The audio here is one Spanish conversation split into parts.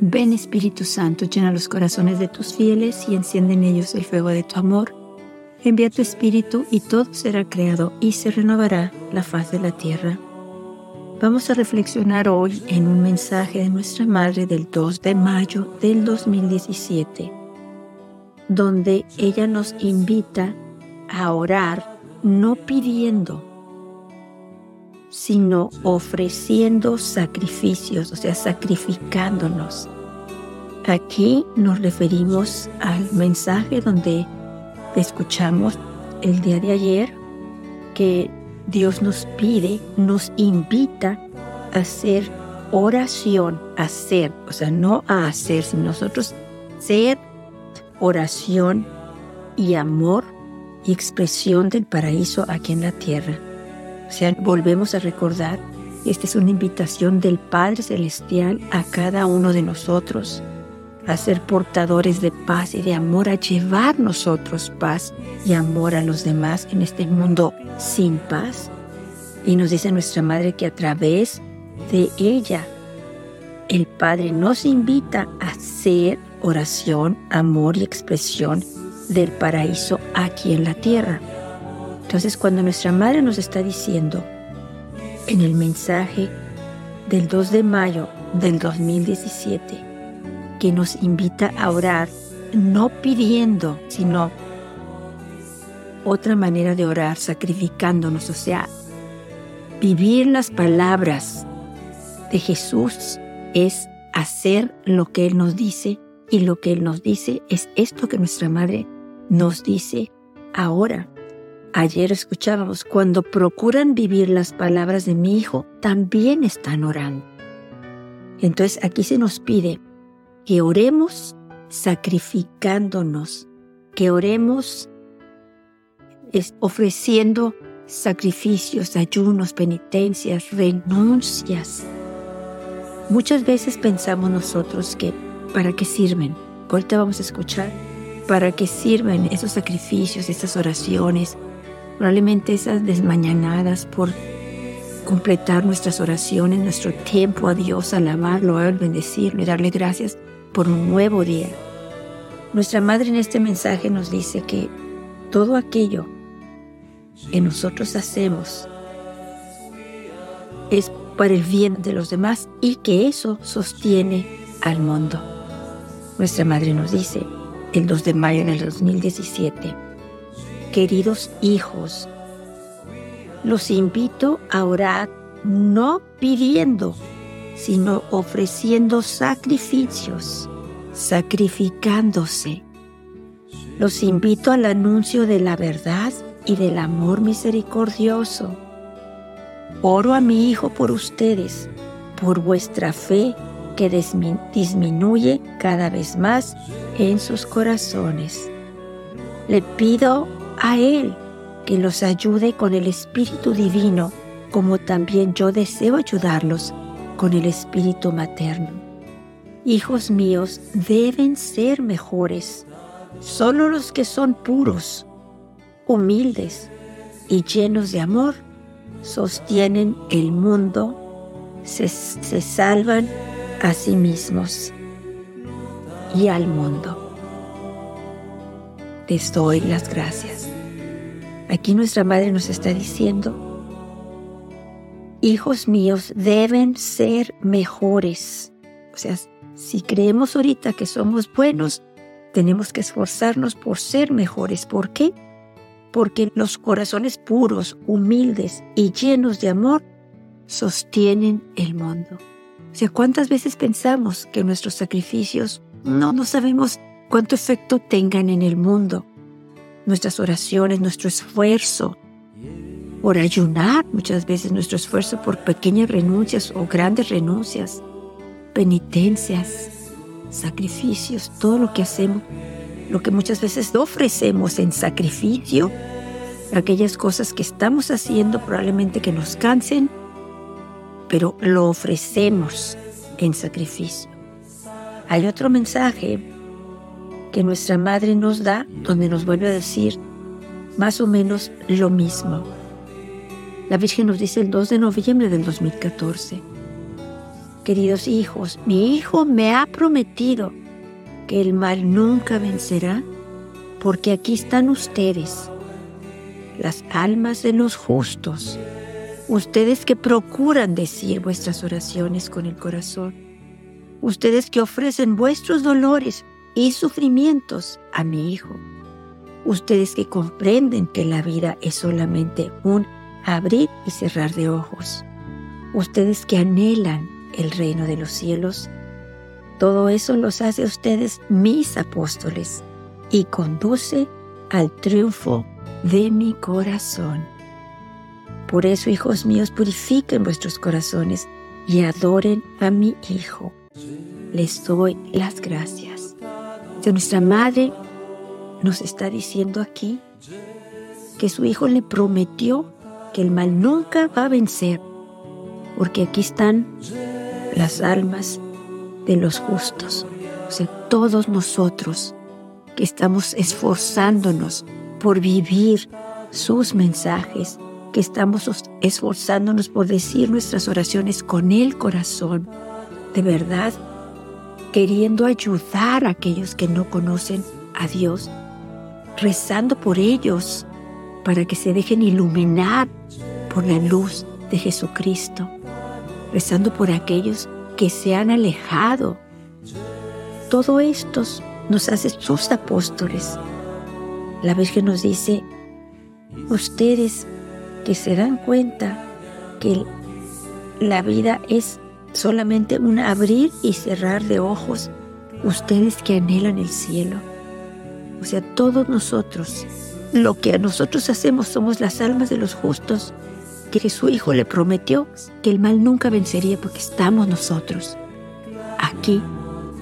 Ven Espíritu Santo, llena los corazones de tus fieles y enciende en ellos el fuego de tu amor. Envía tu Espíritu y todo será creado y se renovará la faz de la tierra. Vamos a reflexionar hoy en un mensaje de nuestra Madre del 2 de mayo del 2017, donde ella nos invita a orar no pidiendo, sino ofreciendo sacrificios, o sea, sacrificándonos. Aquí nos referimos al mensaje donde escuchamos el día de ayer que Dios nos pide, nos invita a hacer oración, a hacer, o sea, no a hacer, sino nosotros ser oración y amor y expresión del paraíso aquí en la tierra. O sea, volvemos a recordar, esta es una invitación del Padre Celestial a cada uno de nosotros, a ser portadores de paz y de amor, a llevar nosotros paz y amor a los demás en este mundo sin paz. Y nos dice nuestra Madre que a través de ella, el Padre nos invita a hacer oración, amor y expresión del paraíso aquí en la tierra. Entonces cuando nuestra madre nos está diciendo en el mensaje del 2 de mayo del 2017 que nos invita a orar, no pidiendo, sino otra manera de orar, sacrificándonos, o sea, vivir las palabras de Jesús es hacer lo que Él nos dice y lo que Él nos dice es esto que nuestra madre nos dice ahora. Ayer escuchábamos, cuando procuran vivir las palabras de mi hijo, también están orando. Entonces aquí se nos pide que oremos sacrificándonos, que oremos ofreciendo sacrificios, ayunos, penitencias, renuncias. Muchas veces pensamos nosotros que para qué sirven. Ahorita vamos a escuchar para qué sirven esos sacrificios, esas oraciones, probablemente esas desmañanadas por completar nuestras oraciones, nuestro tiempo a Dios, alabarlo, a Él, bendecirlo y darle gracias por un nuevo día. Nuestra Madre en este mensaje nos dice que todo aquello que nosotros hacemos es para el bien de los demás y que eso sostiene al mundo. Nuestra Madre nos dice el 2 de mayo del 2017, Queridos hijos, los invito a orar no pidiendo, sino ofreciendo sacrificios, sacrificándose. Los invito al anuncio de la verdad y del amor misericordioso. Oro a mi Hijo por ustedes, por vuestra fe que disminuye cada vez más en sus corazones. Le pido a Él que los ayude con el Espíritu Divino, como también yo deseo ayudarlos con el Espíritu Materno. Hijos míos deben ser mejores. Solo los que son puros, humildes y llenos de amor sostienen el mundo, se, se salvan a sí mismos y al mundo les doy las gracias. Aquí nuestra madre nos está diciendo, hijos míos deben ser mejores. O sea, si creemos ahorita que somos buenos, tenemos que esforzarnos por ser mejores. ¿Por qué? Porque los corazones puros, humildes y llenos de amor sostienen el mundo. O sea, ¿cuántas veces pensamos que nuestros sacrificios no, no sabemos cuánto efecto tengan en el mundo. Nuestras oraciones, nuestro esfuerzo por ayunar, muchas veces nuestro esfuerzo por pequeñas renuncias o grandes renuncias, penitencias, sacrificios, todo lo que hacemos, lo que muchas veces ofrecemos en sacrificio, aquellas cosas que estamos haciendo probablemente que nos cansen, pero lo ofrecemos en sacrificio. Hay otro mensaje que nuestra madre nos da, donde nos vuelve a decir más o menos lo mismo. La Virgen nos dice el 2 de noviembre del 2014, Queridos hijos, mi hijo me ha prometido que el mal nunca vencerá, porque aquí están ustedes, las almas de los justos, ustedes que procuran decir vuestras oraciones con el corazón, ustedes que ofrecen vuestros dolores y sufrimientos a mi Hijo, ustedes que comprenden que la vida es solamente un abrir y cerrar de ojos, ustedes que anhelan el reino de los cielos, todo eso los hace ustedes mis apóstoles y conduce al triunfo de mi corazón. Por eso, hijos míos, purifiquen vuestros corazones y adoren a mi Hijo. Les doy las gracias. Nuestra Madre nos está diciendo aquí que su Hijo le prometió que el mal nunca va a vencer, porque aquí están las almas de los justos, o sea, todos nosotros que estamos esforzándonos por vivir sus mensajes, que estamos esforzándonos por decir nuestras oraciones con el corazón, de verdad, queriendo ayudar a aquellos que no conocen a Dios, rezando por ellos para que se dejen iluminar por la luz de Jesucristo, rezando por aquellos que se han alejado. Todo esto nos hace sus apóstoles. La Virgen nos dice, ustedes que se dan cuenta que la vida es solamente un abrir y cerrar de ojos, ustedes que anhelan el cielo. O sea, todos nosotros, lo que nosotros hacemos somos las almas de los justos, que su Hijo le prometió que el mal nunca vencería porque estamos nosotros, aquí,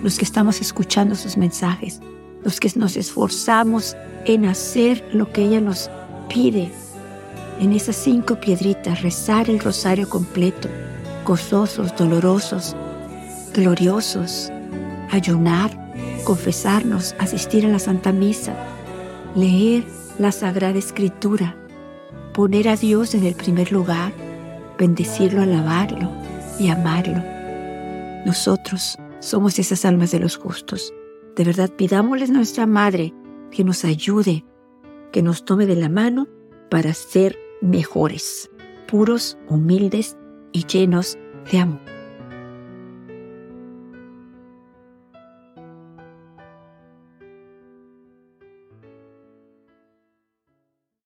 los que estamos escuchando sus mensajes, los que nos esforzamos en hacer lo que ella nos pide en esas cinco piedritas, rezar el rosario completo, gozosos, dolorosos, gloriosos, ayunar, confesarnos, asistir a la Santa Misa, leer la Sagrada Escritura, poner a Dios en el primer lugar, bendecirlo, alabarlo y amarlo. Nosotros somos esas almas de los justos. De verdad, pidámosles a nuestra Madre que nos ayude, que nos tome de la mano para ser mejores, puros, humildes y llenos de amor.